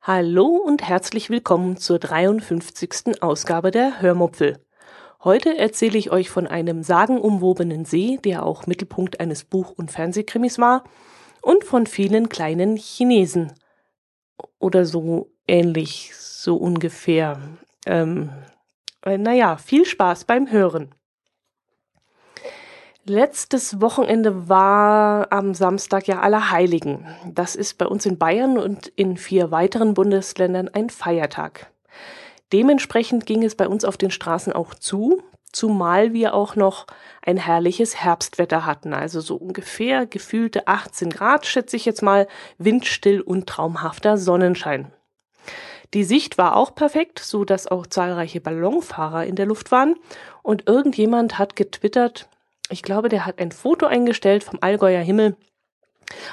Hallo und herzlich willkommen zur 53. Ausgabe der Hörmupfel. Heute erzähle ich euch von einem sagenumwobenen See, der auch Mittelpunkt eines Buch- und Fernsehkrimis war, und von vielen kleinen Chinesen. Oder so ähnlich, so ungefähr. Ähm, äh, naja, viel Spaß beim Hören. Letztes Wochenende war am Samstag ja Allerheiligen. Das ist bei uns in Bayern und in vier weiteren Bundesländern ein Feiertag. Dementsprechend ging es bei uns auf den Straßen auch zu, zumal wir auch noch ein herrliches Herbstwetter hatten, also so ungefähr gefühlte 18 Grad, schätze ich jetzt mal, windstill und traumhafter Sonnenschein. Die Sicht war auch perfekt, so dass auch zahlreiche Ballonfahrer in der Luft waren und irgendjemand hat getwittert, ich glaube, der hat ein Foto eingestellt vom Allgäuer Himmel,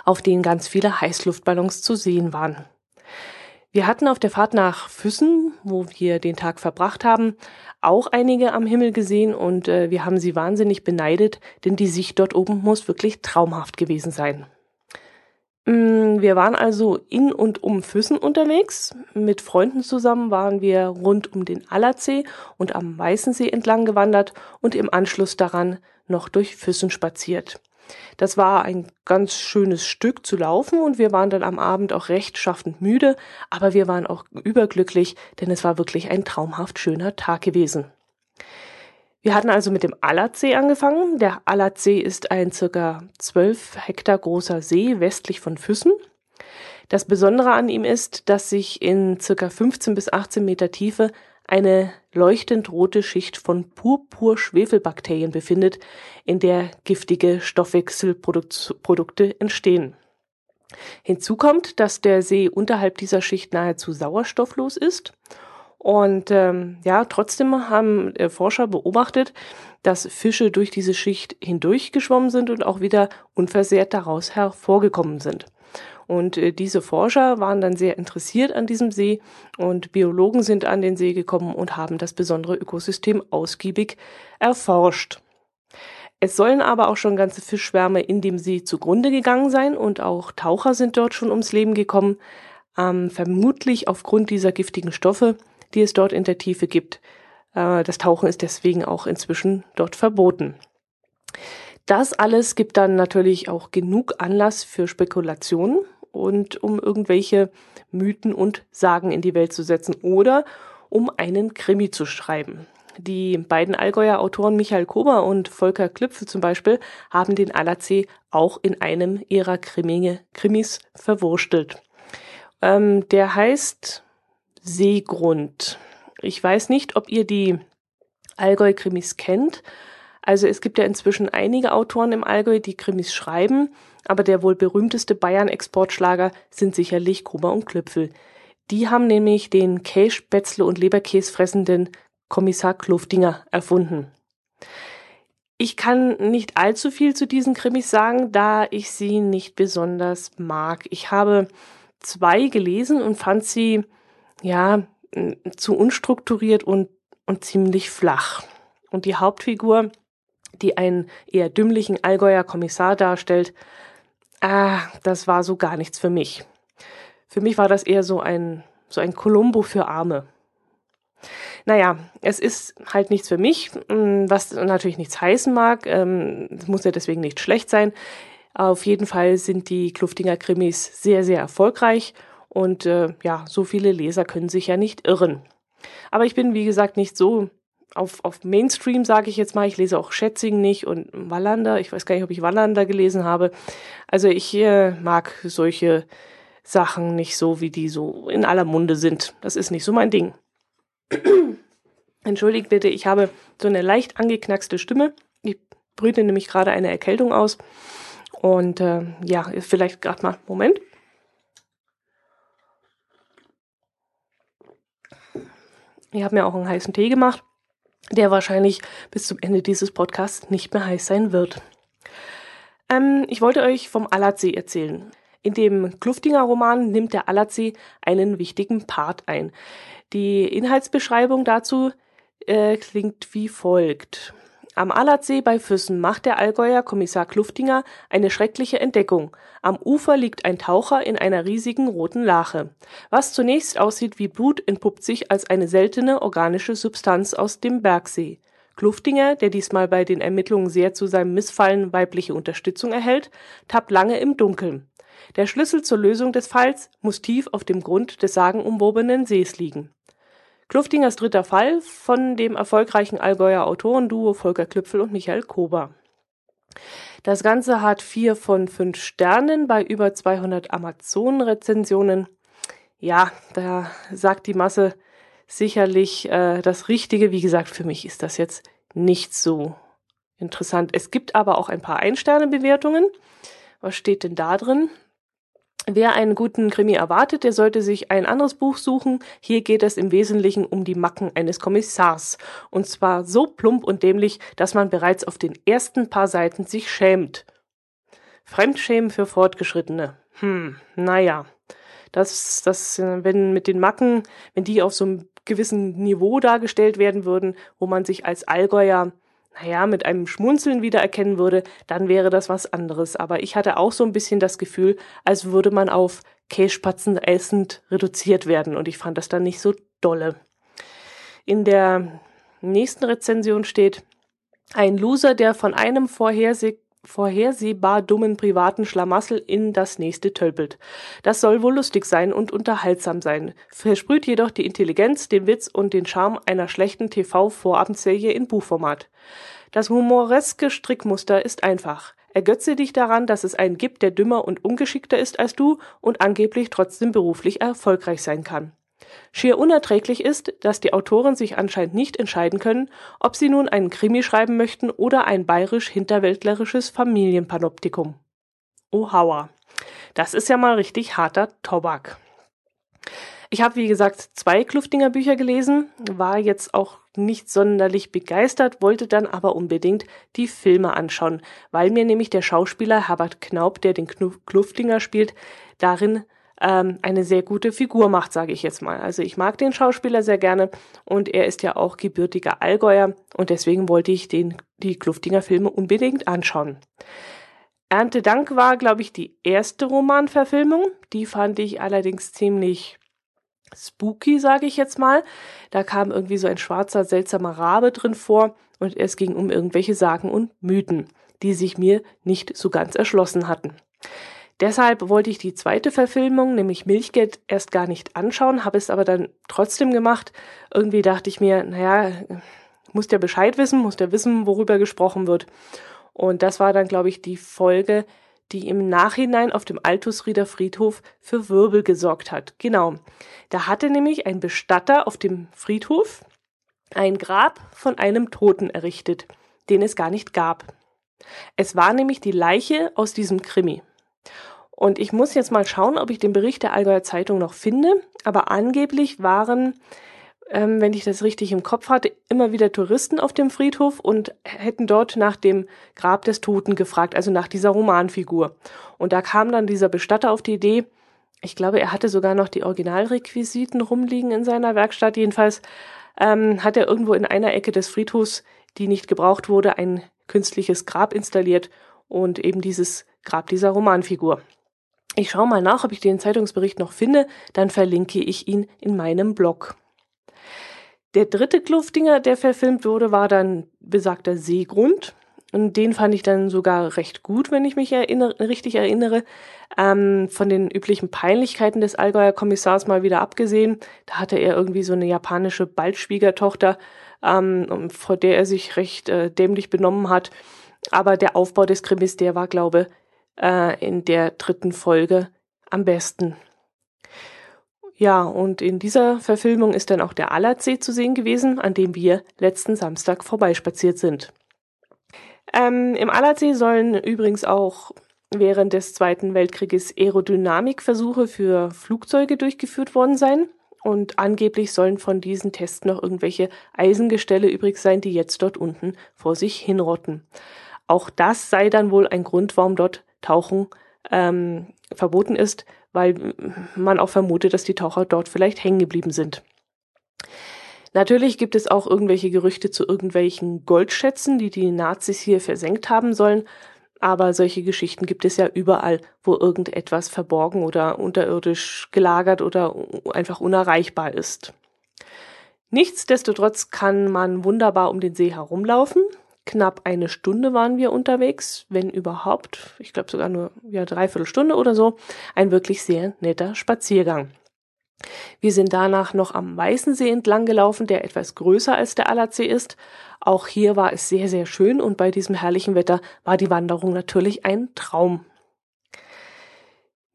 auf dem ganz viele Heißluftballons zu sehen waren. Wir hatten auf der Fahrt nach Füssen, wo wir den Tag verbracht haben, auch einige am Himmel gesehen und äh, wir haben sie wahnsinnig beneidet, denn die Sicht dort oben muss wirklich traumhaft gewesen sein. Mm, wir waren also in und um Füssen unterwegs. Mit Freunden zusammen waren wir rund um den Allersee und am Weißensee entlang gewandert und im Anschluss daran noch durch Füssen spaziert. Das war ein ganz schönes Stück zu laufen und wir waren dann am Abend auch rechtschaffend müde, aber wir waren auch überglücklich, denn es war wirklich ein traumhaft schöner Tag gewesen. Wir hatten also mit dem Allersee angefangen. Der Allersee ist ein circa 12 Hektar großer See westlich von Füssen. Das Besondere an ihm ist, dass sich in circa 15 bis 18 Meter Tiefe eine leuchtend rote Schicht von Purpur-Schwefelbakterien befindet, in der giftige Stoffwechselprodukte entstehen. Hinzu kommt, dass der See unterhalb dieser Schicht nahezu sauerstofflos ist. Und ähm, ja, trotzdem haben äh, Forscher beobachtet, dass Fische durch diese Schicht hindurchgeschwommen sind und auch wieder unversehrt daraus hervorgekommen sind. Und äh, diese Forscher waren dann sehr interessiert an diesem See und Biologen sind an den See gekommen und haben das besondere Ökosystem ausgiebig erforscht. Es sollen aber auch schon ganze Fischschwärme in dem See zugrunde gegangen sein und auch Taucher sind dort schon ums Leben gekommen, ähm, vermutlich aufgrund dieser giftigen Stoffe, die es dort in der Tiefe gibt. Äh, das Tauchen ist deswegen auch inzwischen dort verboten. Das alles gibt dann natürlich auch genug Anlass für Spekulationen und um irgendwelche Mythen und Sagen in die Welt zu setzen oder um einen Krimi zu schreiben. Die beiden Allgäuer Autoren Michael Kober und Volker Klüpfe zum Beispiel haben den Allersee auch in einem ihrer Krimi Krimis verwurstelt. Ähm, der heißt Seegrund. Ich weiß nicht, ob ihr die Allgäu-Krimis kennt. Also es gibt ja inzwischen einige Autoren im Allgäu, die Krimis schreiben, aber der wohl berühmteste Bayern-Exportschlager sind sicherlich Gruber und Klüpfel. Die haben nämlich den Käse, Spätzle und Leberkäse fressenden Kommissar Kluftinger erfunden. Ich kann nicht allzu viel zu diesen Krimis sagen, da ich sie nicht besonders mag. Ich habe zwei gelesen und fand sie, ja, zu unstrukturiert und, und ziemlich flach. Und die Hauptfigur die einen eher dümmlichen Allgäuer Kommissar darstellt, ah, das war so gar nichts für mich. Für mich war das eher so ein, so ein Columbo für Arme. Naja, es ist halt nichts für mich, was natürlich nichts heißen mag. Ähm, es muss ja deswegen nicht schlecht sein. Auf jeden Fall sind die Kluftinger Krimis sehr, sehr erfolgreich und äh, ja, so viele Leser können sich ja nicht irren. Aber ich bin, wie gesagt, nicht so auf, auf Mainstream, sage ich jetzt mal. Ich lese auch Schätzing nicht und Wallander. Ich weiß gar nicht, ob ich Wallander gelesen habe. Also ich äh, mag solche Sachen nicht so, wie die so in aller Munde sind. Das ist nicht so mein Ding. Entschuldigt bitte, ich habe so eine leicht angeknackste Stimme. Ich brüte nämlich gerade eine Erkältung aus. Und äh, ja, vielleicht gerade mal, Moment. Ich habe mir auch einen heißen Tee gemacht der wahrscheinlich bis zum Ende dieses Podcasts nicht mehr heiß sein wird. Ähm, ich wollte euch vom Allersee erzählen. In dem Kluftinger Roman nimmt der Allersee einen wichtigen Part ein. Die Inhaltsbeschreibung dazu äh, klingt wie folgt. Am Allertsee bei Füssen macht der Allgäuer Kommissar Kluftinger eine schreckliche Entdeckung. Am Ufer liegt ein Taucher in einer riesigen roten Lache. Was zunächst aussieht wie Blut, entpuppt sich als eine seltene organische Substanz aus dem Bergsee. Kluftinger, der diesmal bei den Ermittlungen sehr zu seinem Missfallen weibliche Unterstützung erhält, tappt lange im Dunkeln. Der Schlüssel zur Lösung des Falls muss tief auf dem Grund des sagenumwobenen Sees liegen. Kluftingers dritter Fall von dem erfolgreichen Allgäuer Autorenduo Volker Klüpfel und Michael Kober. Das Ganze hat vier von fünf Sternen bei über 200 Amazon-Rezensionen. Ja, da sagt die Masse sicherlich äh, das Richtige. Wie gesagt, für mich ist das jetzt nicht so interessant. Es gibt aber auch ein paar Ein-Sterne-Bewertungen. Was steht denn da drin? Wer einen guten Krimi erwartet, der sollte sich ein anderes Buch suchen. Hier geht es im Wesentlichen um die Macken eines Kommissars. Und zwar so plump und dämlich, dass man bereits auf den ersten paar Seiten sich schämt. Fremdschämen für Fortgeschrittene. Hm, naja. Das, das, wenn mit den Macken, wenn die auf so einem gewissen Niveau dargestellt werden würden, wo man sich als Allgäuer naja, mit einem Schmunzeln wiedererkennen würde, dann wäre das was anderes. Aber ich hatte auch so ein bisschen das Gefühl, als würde man auf Kässpatzen essend reduziert werden und ich fand das dann nicht so dolle. In der nächsten Rezension steht, ein Loser, der von einem vorherseh vorhersehbar dummen privaten Schlamassel in das nächste tölpelt. Das soll wohl lustig sein und unterhaltsam sein, versprüht jedoch die Intelligenz, den Witz und den Charme einer schlechten TV-Vorabendserie in Buchformat. Das humoreske Strickmuster ist einfach. Ergötze dich daran, dass es einen gibt, der dümmer und ungeschickter ist als du und angeblich trotzdem beruflich erfolgreich sein kann. Schier unerträglich ist, dass die Autoren sich anscheinend nicht entscheiden können, ob sie nun einen Krimi schreiben möchten oder ein bayerisch-hinterwäldlerisches Familienpanoptikum. Oh Hauer. Das ist ja mal richtig harter Tobak. Ich habe, wie gesagt, zwei Kluftinger Bücher gelesen, war jetzt auch nicht sonderlich begeistert, wollte dann aber unbedingt die Filme anschauen, weil mir nämlich der Schauspieler Herbert Knaub, der den Kluftinger spielt, darin ähm, eine sehr gute Figur macht, sage ich jetzt mal. Also ich mag den Schauspieler sehr gerne und er ist ja auch gebürtiger Allgäuer und deswegen wollte ich den, die Kluftinger Filme unbedingt anschauen. Erntedank war, glaube ich, die erste Romanverfilmung. Die fand ich allerdings ziemlich spooky, sage ich jetzt mal. Da kam irgendwie so ein schwarzer, seltsamer Rabe drin vor und es ging um irgendwelche Sagen und Mythen, die sich mir nicht so ganz erschlossen hatten. Deshalb wollte ich die zweite Verfilmung, nämlich Milchgeld, erst gar nicht anschauen, habe es aber dann trotzdem gemacht. Irgendwie dachte ich mir, naja, muss der Bescheid wissen, muss der wissen, worüber gesprochen wird. Und das war dann, glaube ich, die Folge, die im Nachhinein auf dem Altusrieder Friedhof für Wirbel gesorgt hat. Genau. Da hatte nämlich ein Bestatter auf dem Friedhof ein Grab von einem Toten errichtet, den es gar nicht gab. Es war nämlich die Leiche aus diesem Krimi. Und ich muss jetzt mal schauen, ob ich den Bericht der Allgäuer Zeitung noch finde. Aber angeblich waren, ähm, wenn ich das richtig im Kopf hatte, immer wieder Touristen auf dem Friedhof und hätten dort nach dem Grab des Toten gefragt, also nach dieser Romanfigur. Und da kam dann dieser Bestatter auf die Idee, ich glaube, er hatte sogar noch die Originalrequisiten rumliegen in seiner Werkstatt. Jedenfalls ähm, hat er irgendwo in einer Ecke des Friedhofs, die nicht gebraucht wurde, ein künstliches Grab installiert und eben dieses Grab dieser Romanfigur. Ich schaue mal nach, ob ich den Zeitungsbericht noch finde, dann verlinke ich ihn in meinem Blog. Der dritte Kluftinger, der verfilmt wurde, war dann besagter Seegrund. Und den fand ich dann sogar recht gut, wenn ich mich erinnere, richtig erinnere. Ähm, von den üblichen Peinlichkeiten des Allgäuer Kommissars mal wieder abgesehen. Da hatte er irgendwie so eine japanische Baldschwiegertochter, ähm, vor der er sich recht äh, dämlich benommen hat. Aber der Aufbau des Krimis, der war, glaube äh, in der dritten Folge am besten. Ja, und in dieser Verfilmung ist dann auch der Allersee zu sehen gewesen, an dem wir letzten Samstag vorbeispaziert sind. Ähm, Im Allersee sollen übrigens auch während des Zweiten Weltkrieges Aerodynamikversuche für Flugzeuge durchgeführt worden sein. Und angeblich sollen von diesen Tests noch irgendwelche Eisengestelle übrig sein, die jetzt dort unten vor sich hinrotten. Auch das sei dann wohl ein Grund, warum dort Tauchen ähm, verboten ist, weil man auch vermutet, dass die Taucher dort vielleicht hängen geblieben sind. Natürlich gibt es auch irgendwelche Gerüchte zu irgendwelchen Goldschätzen, die die Nazis hier versenkt haben sollen. Aber solche Geschichten gibt es ja überall, wo irgendetwas verborgen oder unterirdisch gelagert oder einfach unerreichbar ist. Nichtsdestotrotz kann man wunderbar um den See herumlaufen. Knapp eine Stunde waren wir unterwegs, wenn überhaupt. Ich glaube sogar nur ja dreiviertel Stunde oder so. Ein wirklich sehr netter Spaziergang. Wir sind danach noch am Weißensee entlang gelaufen, der etwas größer als der Allersee ist. Auch hier war es sehr, sehr schön und bei diesem herrlichen Wetter war die Wanderung natürlich ein Traum.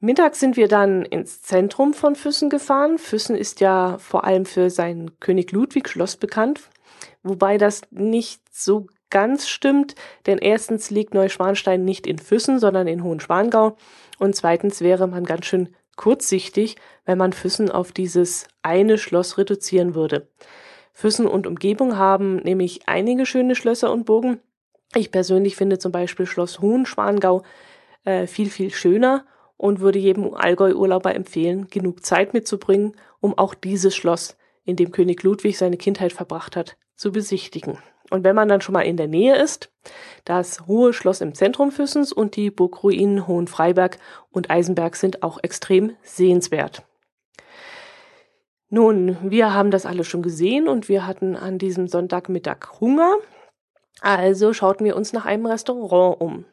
Mittags sind wir dann ins Zentrum von Füssen gefahren. Füssen ist ja vor allem für sein König Ludwig Schloss bekannt, wobei das nicht so ganz stimmt, denn erstens liegt Neuschwanstein nicht in Füssen, sondern in Hohenschwangau und zweitens wäre man ganz schön kurzsichtig, wenn man Füssen auf dieses eine Schloss reduzieren würde. Füssen und Umgebung haben nämlich einige schöne Schlösser und Burgen. Ich persönlich finde zum Beispiel Schloss Hohenschwangau äh, viel, viel schöner und würde jedem Allgäu-Urlauber empfehlen, genug Zeit mitzubringen, um auch dieses Schloss, in dem König Ludwig seine Kindheit verbracht hat, zu besichtigen. Und wenn man dann schon mal in der Nähe ist, das Hohe Schloss im Zentrum Füssens und die Burgruinen Hohenfreiberg und Eisenberg sind auch extrem sehenswert. Nun, wir haben das alles schon gesehen und wir hatten an diesem Sonntagmittag Hunger. Also schauten wir uns nach einem Restaurant um.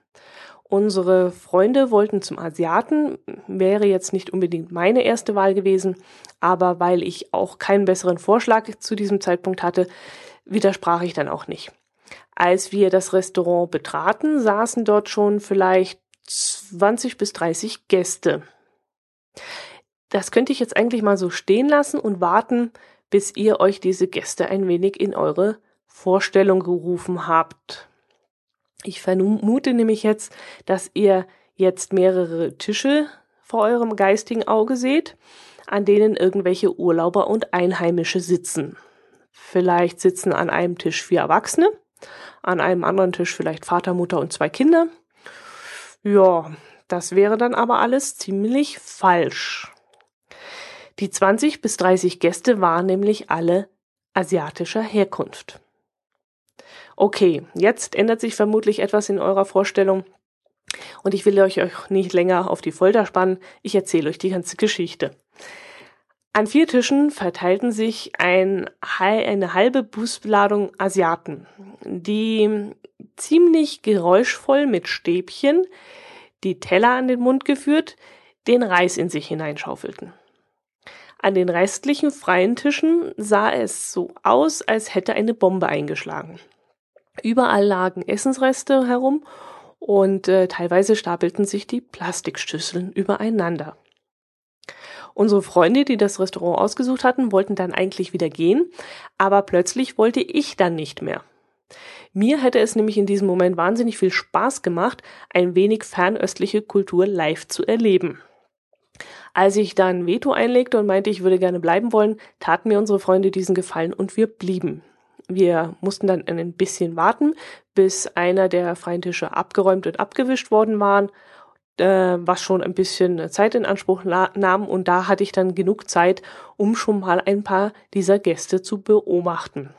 Unsere Freunde wollten zum Asiaten, wäre jetzt nicht unbedingt meine erste Wahl gewesen, aber weil ich auch keinen besseren Vorschlag zu diesem Zeitpunkt hatte, widersprach ich dann auch nicht. Als wir das Restaurant betraten, saßen dort schon vielleicht 20 bis 30 Gäste. Das könnte ich jetzt eigentlich mal so stehen lassen und warten, bis ihr euch diese Gäste ein wenig in eure Vorstellung gerufen habt. Ich vermute nämlich jetzt, dass ihr jetzt mehrere Tische vor eurem geistigen Auge seht, an denen irgendwelche Urlauber und Einheimische sitzen. Vielleicht sitzen an einem Tisch vier Erwachsene, an einem anderen Tisch vielleicht Vater, Mutter und zwei Kinder. Ja, das wäre dann aber alles ziemlich falsch. Die 20 bis 30 Gäste waren nämlich alle asiatischer Herkunft. Okay, jetzt ändert sich vermutlich etwas in eurer Vorstellung und ich will euch nicht länger auf die Folter spannen. Ich erzähle euch die ganze Geschichte. An vier Tischen verteilten sich ein, eine halbe Busladung Asiaten, die ziemlich geräuschvoll mit Stäbchen, die Teller an den Mund geführt, den Reis in sich hineinschaufelten. An den restlichen freien Tischen sah es so aus, als hätte eine Bombe eingeschlagen. Überall lagen Essensreste herum und äh, teilweise stapelten sich die Plastikschüsseln übereinander. Unsere Freunde, die das Restaurant ausgesucht hatten, wollten dann eigentlich wieder gehen, aber plötzlich wollte ich dann nicht mehr. Mir hätte es nämlich in diesem Moment wahnsinnig viel Spaß gemacht, ein wenig fernöstliche Kultur live zu erleben. Als ich dann Veto einlegte und meinte, ich würde gerne bleiben wollen, taten mir unsere Freunde diesen Gefallen und wir blieben. Wir mussten dann ein bisschen warten, bis einer der freien Tische abgeräumt und abgewischt worden waren was schon ein bisschen Zeit in Anspruch nahm. Und da hatte ich dann genug Zeit, um schon mal ein paar dieser Gäste zu beobachten.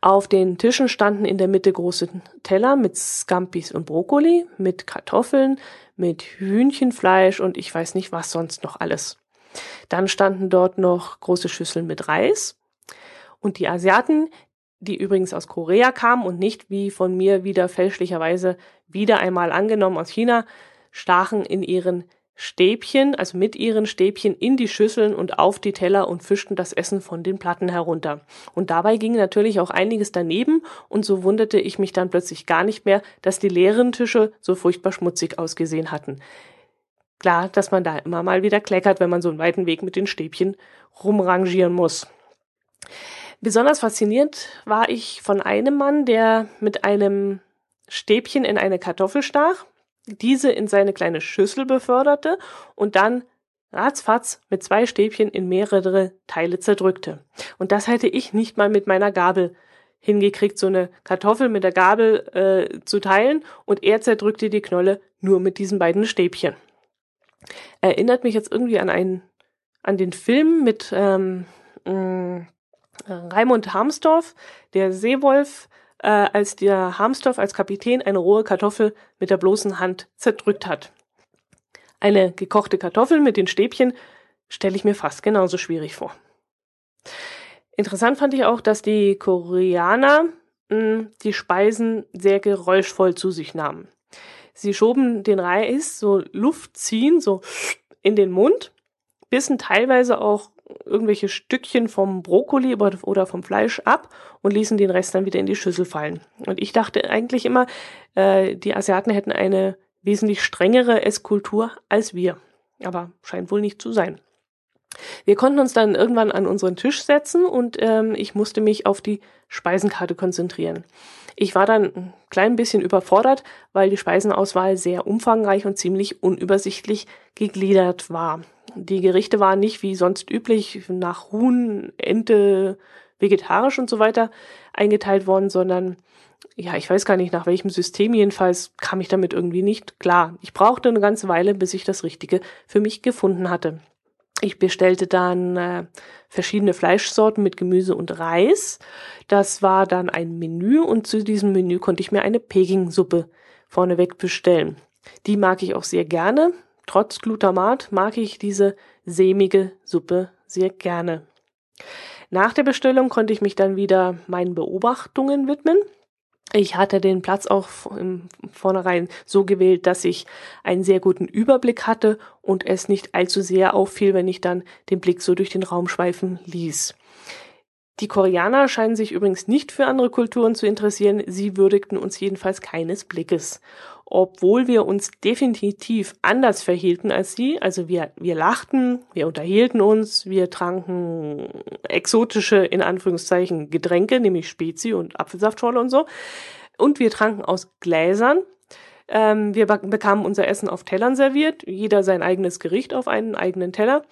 Auf den Tischen standen in der Mitte große Teller mit Scampis und Brokkoli, mit Kartoffeln, mit Hühnchenfleisch und ich weiß nicht was sonst noch alles. Dann standen dort noch große Schüsseln mit Reis. Und die Asiaten, die übrigens aus Korea kamen und nicht wie von mir wieder fälschlicherweise wieder einmal angenommen aus China, stachen in ihren Stäbchen, also mit ihren Stäbchen in die Schüsseln und auf die Teller und fischten das Essen von den Platten herunter. Und dabei ging natürlich auch einiges daneben und so wunderte ich mich dann plötzlich gar nicht mehr, dass die leeren Tische so furchtbar schmutzig ausgesehen hatten. Klar, dass man da immer mal wieder kleckert, wenn man so einen weiten Weg mit den Stäbchen rumrangieren muss. Besonders fasziniert war ich von einem Mann, der mit einem Stäbchen in eine Kartoffel stach, diese in seine kleine Schüssel beförderte und dann ratzfatz mit zwei Stäbchen in mehrere Teile zerdrückte. Und das hätte ich nicht mal mit meiner Gabel hingekriegt, so eine Kartoffel mit der Gabel äh, zu teilen und er zerdrückte die Knolle nur mit diesen beiden Stäbchen. Erinnert mich jetzt irgendwie an einen, an den Film mit ähm, Äh, Raimund Harmsdorf, der Seewolf, äh, als der Harmsdorf als Kapitän eine rohe Kartoffel mit der bloßen Hand zerdrückt hat. Eine gekochte Kartoffel mit den Stäbchen stelle ich mir fast genauso schwierig vor. Interessant fand ich auch, dass die Koreaner mh, hm, die Speisen sehr geräuschvoll zu sich nahmen. Sie schoben den Reis so Luft ziehen, so in den Mund, bissen teilweise auch irgendwelche Stückchen vom Brokkoli oder vom Fleisch ab und ließen den Rest dann wieder in die Schüssel fallen. Und ich dachte eigentlich immer, äh, die Asiaten hätten eine wesentlich strengere Esskultur als wir. Aber scheint wohl nicht zu sein. Wir konnten uns dann irgendwann an unseren Tisch setzen und ähm, ich musste mich auf die Speisenkarte konzentrieren. Ich war dann ein klein bisschen überfordert, weil die Speisenauswahl sehr umfangreich und ziemlich unübersichtlich gegliedert war. Die Gerichte waren nicht wie sonst üblich nach Huhn, Ente, vegetarisch und so weiter eingeteilt worden, sondern ja, ich weiß gar nicht nach welchem System, jedenfalls kam ich damit irgendwie nicht klar. Ich brauchte eine ganze Weile, bis ich das Richtige für mich gefunden hatte. Ich bestellte dann äh, verschiedene Fleischsorten mit Gemüse und Reis. Das war dann ein Menü und zu diesem Menü konnte ich mir eine Peking-Suppe vorneweg bestellen. Die mag ich auch sehr gerne. Trotz Glutamat mag ich diese sämige Suppe sehr gerne. Nach der Bestellung konnte ich mich dann wieder meinen Beobachtungen widmen. Ich hatte den Platz auch im Vornherein so gewählt, dass ich einen sehr guten Überblick hatte und es nicht allzu sehr auffiel, wenn ich dann den Blick so durch den Raum schweifen ließ. Die Koreaner scheinen sich übrigens nicht für andere Kulturen zu interessieren, sie würdigten uns jedenfalls keines Blickes obwohl wir uns definitiv anders verhielten als sie. Also wir, wir lachten, wir unterhielten uns, wir tranken exotische, in Anführungszeichen, Getränke, nämlich Spezi und Apfelsaftschorle und so. Und wir tranken aus Gläsern. Ähm, wir bekamen unser Essen auf Tellern serviert, jeder sein eigenes Gericht auf einen eigenen Teller.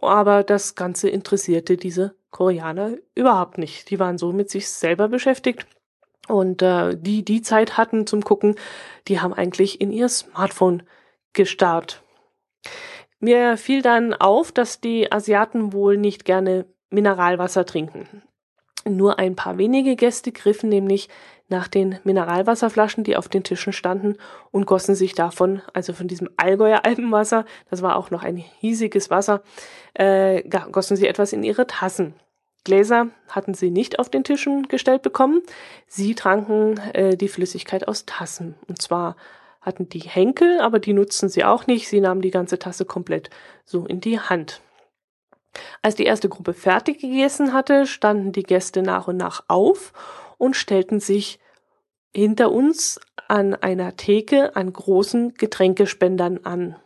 Aber das Ganze interessierte diese Koreaner überhaupt nicht. Die waren so mit sich selber beschäftigt und äh, die, die Zeit hatten zum Gucken, die haben eigentlich in ihr Smartphone gestarrt. Mir fiel dann auf, dass die Asiaten wohl nicht gerne Mineralwasser trinken. Nur ein paar wenige Gäste griffen nämlich nach den Mineralwasserflaschen, die auf den Tischen standen, und gossen sich davon, also von diesem Allgäuer Alpenwasser, das war auch noch ein hiesiges Wasser, äh, gossen sie etwas in ihre Tassen. Gläser hatten sie nicht auf den Tischen gestellt bekommen. Sie tranken äh, die Flüssigkeit aus Tassen. Und zwar hatten die Henkel, aber die nutzten sie auch nicht. Sie nahmen die ganze Tasse komplett so in die Hand. Als die erste Gruppe fertig gegessen hatte, standen die Gäste nach und nach auf und stellten sich hinter uns an einer Theke an großen Getränkespendern an.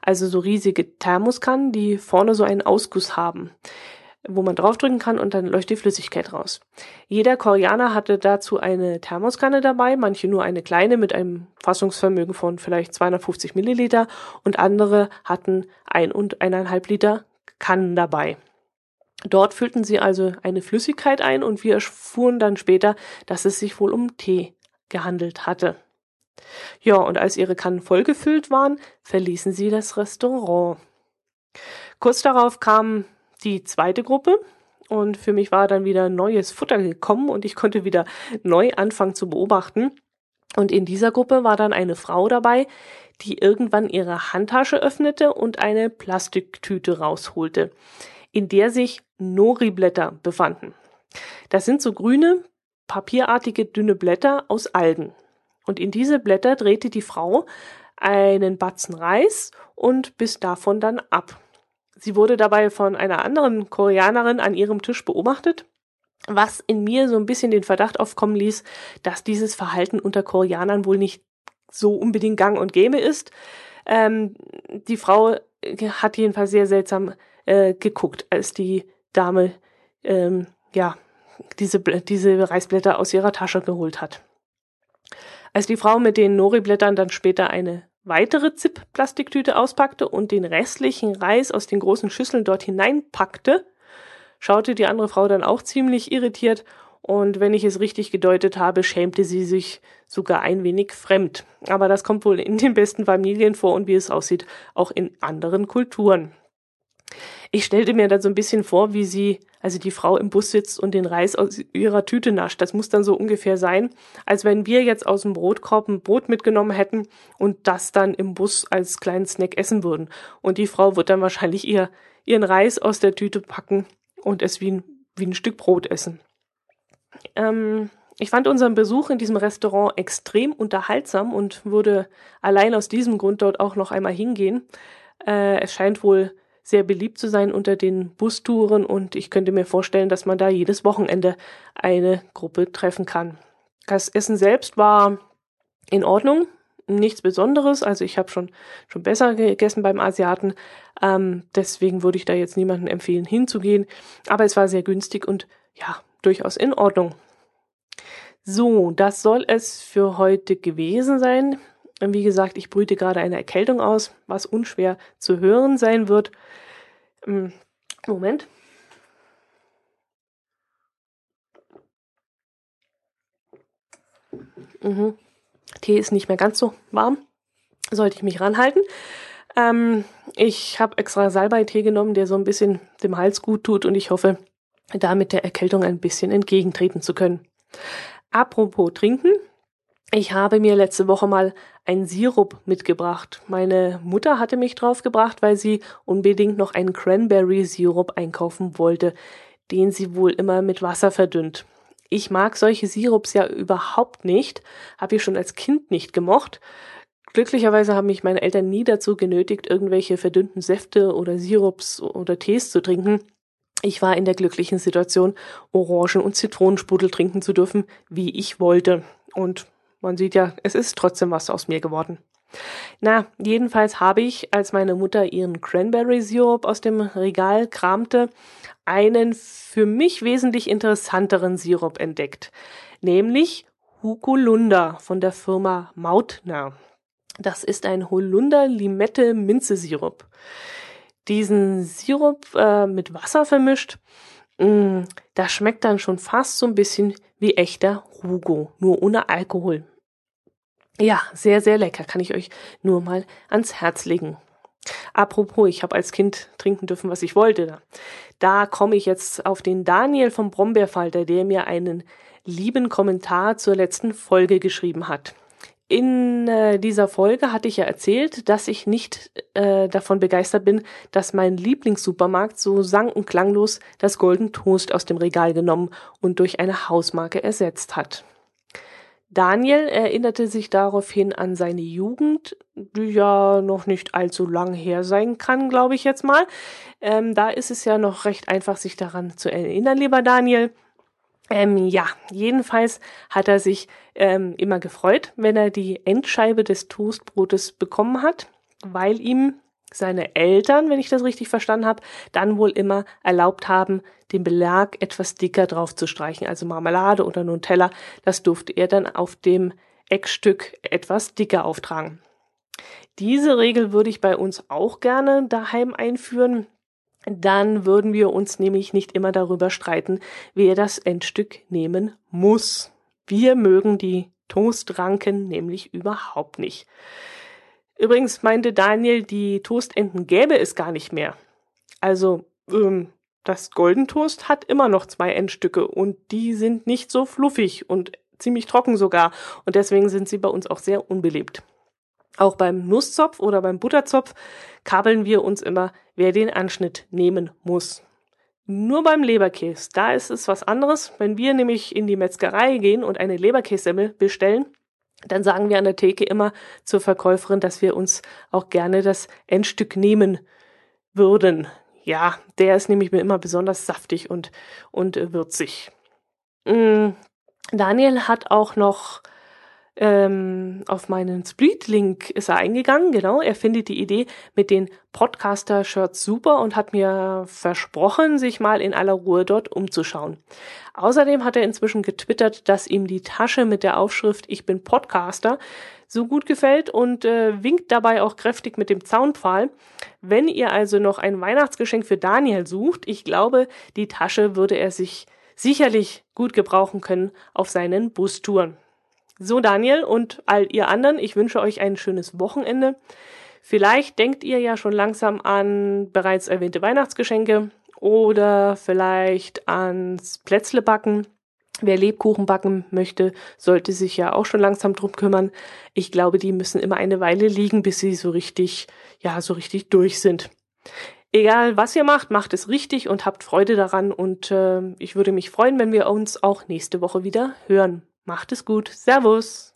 Also so riesige Thermoskannen, die vorne so einen Ausguss haben wo man draufdrücken kann und dann läuft die Flüssigkeit raus. Jeder Koreaner hatte dazu eine Thermoskanne dabei, manche nur eine kleine mit einem Fassungsvermögen von vielleicht 250 Milliliter und andere hatten ein und eineinhalb Liter Kannen dabei. Dort füllten sie also eine Flüssigkeit ein und wir erfuhren dann später, dass es sich wohl um Tee gehandelt hatte. Ja, und als ihre Kannen vollgefüllt waren, verließen sie das Restaurant. Kurz darauf kamen die zweite Gruppe. Und für mich war dann wieder neues Futter gekommen und ich konnte wieder neu anfangen zu beobachten. Und in dieser Gruppe war dann eine Frau dabei, die irgendwann ihre Handtasche öffnete und eine Plastiktüte rausholte, in der sich Nori-Blätter befanden. Das sind so grüne, papierartige, dünne Blätter aus Algen. Und in diese Blätter drehte die Frau einen Batzen Reis und biss davon dann ab. Sie wurde dabei von einer anderen Koreanerin an ihrem Tisch beobachtet, was in mir so ein bisschen den Verdacht aufkommen ließ, dass dieses Verhalten unter Koreanern wohl nicht so unbedingt gang und gäbe ist. Ähm, die Frau hat jedenfalls sehr seltsam äh, geguckt, als die Dame ähm, ja diese, diese Reisblätter aus ihrer Tasche geholt hat. Als die Frau mit den Nori-Blättern dann später eine weitere Zip-Plastiktüte auspackte und den restlichen Reis aus den großen Schüsseln dort hineinpackte, schaute die andere Frau dann auch ziemlich irritiert und wenn ich es richtig gedeutet habe, schämte sie sich sogar ein wenig fremd. Aber das kommt wohl in den besten Familien vor und wie es aussieht, auch in anderen Kulturen. Ich stellte mir dann so ein bisschen vor, wie sie, also die Frau im Bus sitzt und den Reis aus ihrer Tüte nascht. Das muss dann so ungefähr sein, als wenn wir jetzt aus dem Brotkorb ein Brot mitgenommen hätten und das dann im Bus als kleinen Snack essen würden. Und die Frau wird dann wahrscheinlich ihr, ihren Reis aus der Tüte packen und es wie ein, wie ein Stück Brot essen. Ähm, ich fand unseren Besuch in diesem Restaurant extrem unterhaltsam und würde allein aus diesem Grund dort auch noch einmal hingehen. Äh, es scheint wohl sehr beliebt zu sein unter den Bustouren und ich könnte mir vorstellen, dass man da jedes Wochenende eine Gruppe treffen kann. Das Essen selbst war in Ordnung, nichts Besonderes. Also ich habe schon schon besser gegessen beim Asiaten. Ähm, deswegen würde ich da jetzt niemandem empfehlen, hinzugehen. Aber es war sehr günstig und ja durchaus in Ordnung. So, das soll es für heute gewesen sein. Wie gesagt, ich brüte gerade eine Erkältung aus, was unschwer zu hören sein wird. Ähm, Moment. Mhm. Tee ist nicht mehr ganz so warm. Sollte ich mich ranhalten. Ähm, ich habe extra Salbei-Tee genommen, der so ein bisschen dem Hals gut tut und ich hoffe, damit der Erkältung ein bisschen entgegentreten zu können. Apropos trinken. Ich habe mir letzte Woche mal einen Sirup mitgebracht. Meine Mutter hatte mich drauf gebracht, weil sie unbedingt noch einen Cranberry-Sirup einkaufen wollte, den sie wohl immer mit Wasser verdünnt. Ich mag solche Sirups ja überhaupt nicht, habe ich schon als Kind nicht gemocht. Glücklicherweise haben mich meine Eltern nie dazu genötigt, irgendwelche verdünnten Säfte oder Sirups oder Tees zu trinken. Ich war in der glücklichen Situation, Orangen- und Zitronensprudel trinken zu dürfen, wie ich wollte. Und man sieht ja, es ist trotzdem was aus mir geworden. Na, jedenfalls habe ich, als meine Mutter ihren Cranberry-Sirup aus dem Regal kramte, einen für mich wesentlich interessanteren Sirup entdeckt, nämlich Hukulunda von der Firma Mautner. Das ist ein Holunder-Limette-Minze-Sirup. Diesen Sirup äh, mit Wasser vermischt, mh, mm, das schmeckt dann schon fast so ein bisschen wie echter Hugo, nur ohne Alkohol. Ja, sehr, sehr lecker. Kann ich euch nur mal ans Herz legen. Apropos, ich habe als Kind trinken dürfen, was ich wollte. Da komme ich jetzt auf den Daniel vom Brombeerfalter, der mir einen lieben Kommentar zur letzten Folge geschrieben hat. In äh, dieser Folge hatte ich ja erzählt, dass ich nicht äh, davon begeistert bin, dass mein Lieblingssupermarkt so sang- und klanglos das Golden Toast aus dem Regal genommen und durch eine Hausmarke ersetzt hat. Daniel erinnerte sich daraufhin an seine Jugend, die ja noch nicht allzu lang her sein kann, glaube ich jetzt mal. Ähm, da ist es ja noch recht einfach, sich daran zu erinnern, lieber Daniel. Ähm, ja, jedenfalls hat er sich ähm, immer gefreut, wenn er die Endscheibe des Toastbrotes bekommen hat, weil ihm seine Eltern, wenn ich das richtig verstanden habe, dann wohl immer erlaubt haben, den Belag etwas dicker drauf zu streichen, also Marmelade oder Nutella, das durfte er dann auf dem Eckstück etwas dicker auftragen. Diese Regel würde ich bei uns auch gerne daheim einführen. Dann würden wir uns nämlich nicht immer darüber streiten, wer das Endstück nehmen muss. Wir mögen die Toastranken nämlich überhaupt nicht. Übrigens meinte Daniel, die Toastenden gäbe es gar nicht mehr. Also, ähm, das Golden Toast hat immer noch zwei Endstücke und die sind nicht so fluffig und ziemlich trocken sogar und deswegen sind sie bei uns auch sehr unbeliebt. Auch beim Nusszopf oder beim Butterzopf kabeln wir uns immer, wer den Anschnitt nehmen muss. Nur beim Leberkäse, da ist es was anderes. Wenn wir nämlich in die Metzgerei gehen und eine Leberkässemmel bestellen, dann sagen wir an der Theke immer zur Verkäuferin, dass wir uns auch gerne das Endstück nehmen würden. Ja, der ist nämlich mir immer besonders saftig und, und äh, würzig. Mm, Daniel hat auch noch ähm, auf meinen Split-Link ist er eingegangen, genau. Er findet die Idee mit den Podcaster-Shirts super und hat mir versprochen, sich mal in aller Ruhe dort umzuschauen. Außerdem hat er inzwischen getwittert, dass ihm die Tasche mit der Aufschrift Ich bin Podcaster so gut gefällt und äh, winkt dabei auch kräftig mit dem Zaunpfahl. Wenn ihr also noch ein Weihnachtsgeschenk für Daniel sucht, ich glaube, die Tasche würde er sich sicherlich gut gebrauchen können auf seinen Bustouren. So, Daniel und all ihr anderen, ich wünsche euch ein schönes Wochenende. Vielleicht denkt ihr ja schon langsam an bereits erwähnte Weihnachtsgeschenke oder vielleicht ans Plätzlebacken. Wer Lebkuchen backen möchte, sollte sich ja auch schon langsam drum kümmern. Ich glaube, die müssen immer eine Weile liegen, bis sie so richtig, ja, so richtig durch sind. Egal, was ihr macht, macht es richtig und habt Freude daran. Und äh, ich würde mich freuen, wenn wir uns auch nächste Woche wieder hören. Macht es gut. Servus.